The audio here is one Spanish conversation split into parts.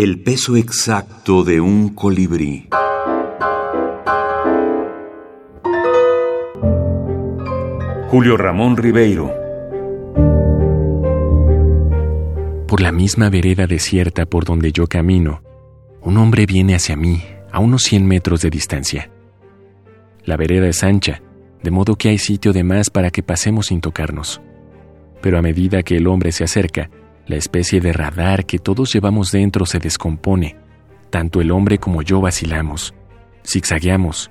El peso exacto de un colibrí. Julio Ramón Ribeiro. Por la misma vereda desierta por donde yo camino, un hombre viene hacia mí a unos 100 metros de distancia. La vereda es ancha, de modo que hay sitio de más para que pasemos sin tocarnos. Pero a medida que el hombre se acerca, la especie de radar que todos llevamos dentro se descompone. Tanto el hombre como yo vacilamos, zigzagueamos,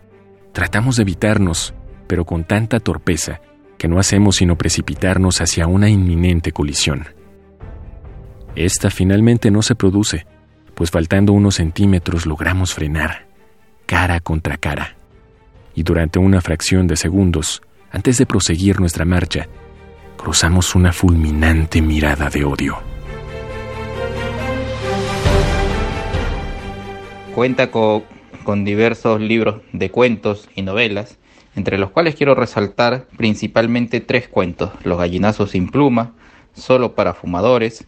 tratamos de evitarnos, pero con tanta torpeza que no hacemos sino precipitarnos hacia una inminente colisión. Esta finalmente no se produce, pues faltando unos centímetros logramos frenar, cara contra cara. Y durante una fracción de segundos, antes de proseguir nuestra marcha, cruzamos una fulminante mirada de odio. Cuenta con, diversos libros de cuentos y novelas, entre los cuales quiero resaltar principalmente tres cuentos, Los gallinazos sin pluma, Solo para fumadores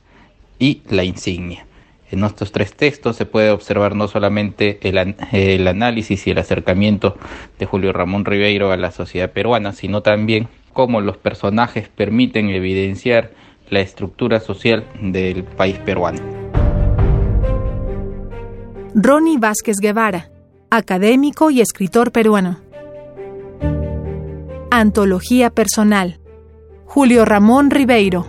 y La insignia. En estos tres textos se puede observar no solamente el, el, análisis y el acercamiento de Julio Ramón Ribeiro a la sociedad peruana, sino también cómo los personajes permiten evidenciar la estructura social del país peruano. Ronnie Vázquez Guevara, académico y escritor peruano. Antología personal. Julio Ramón Ribeiro.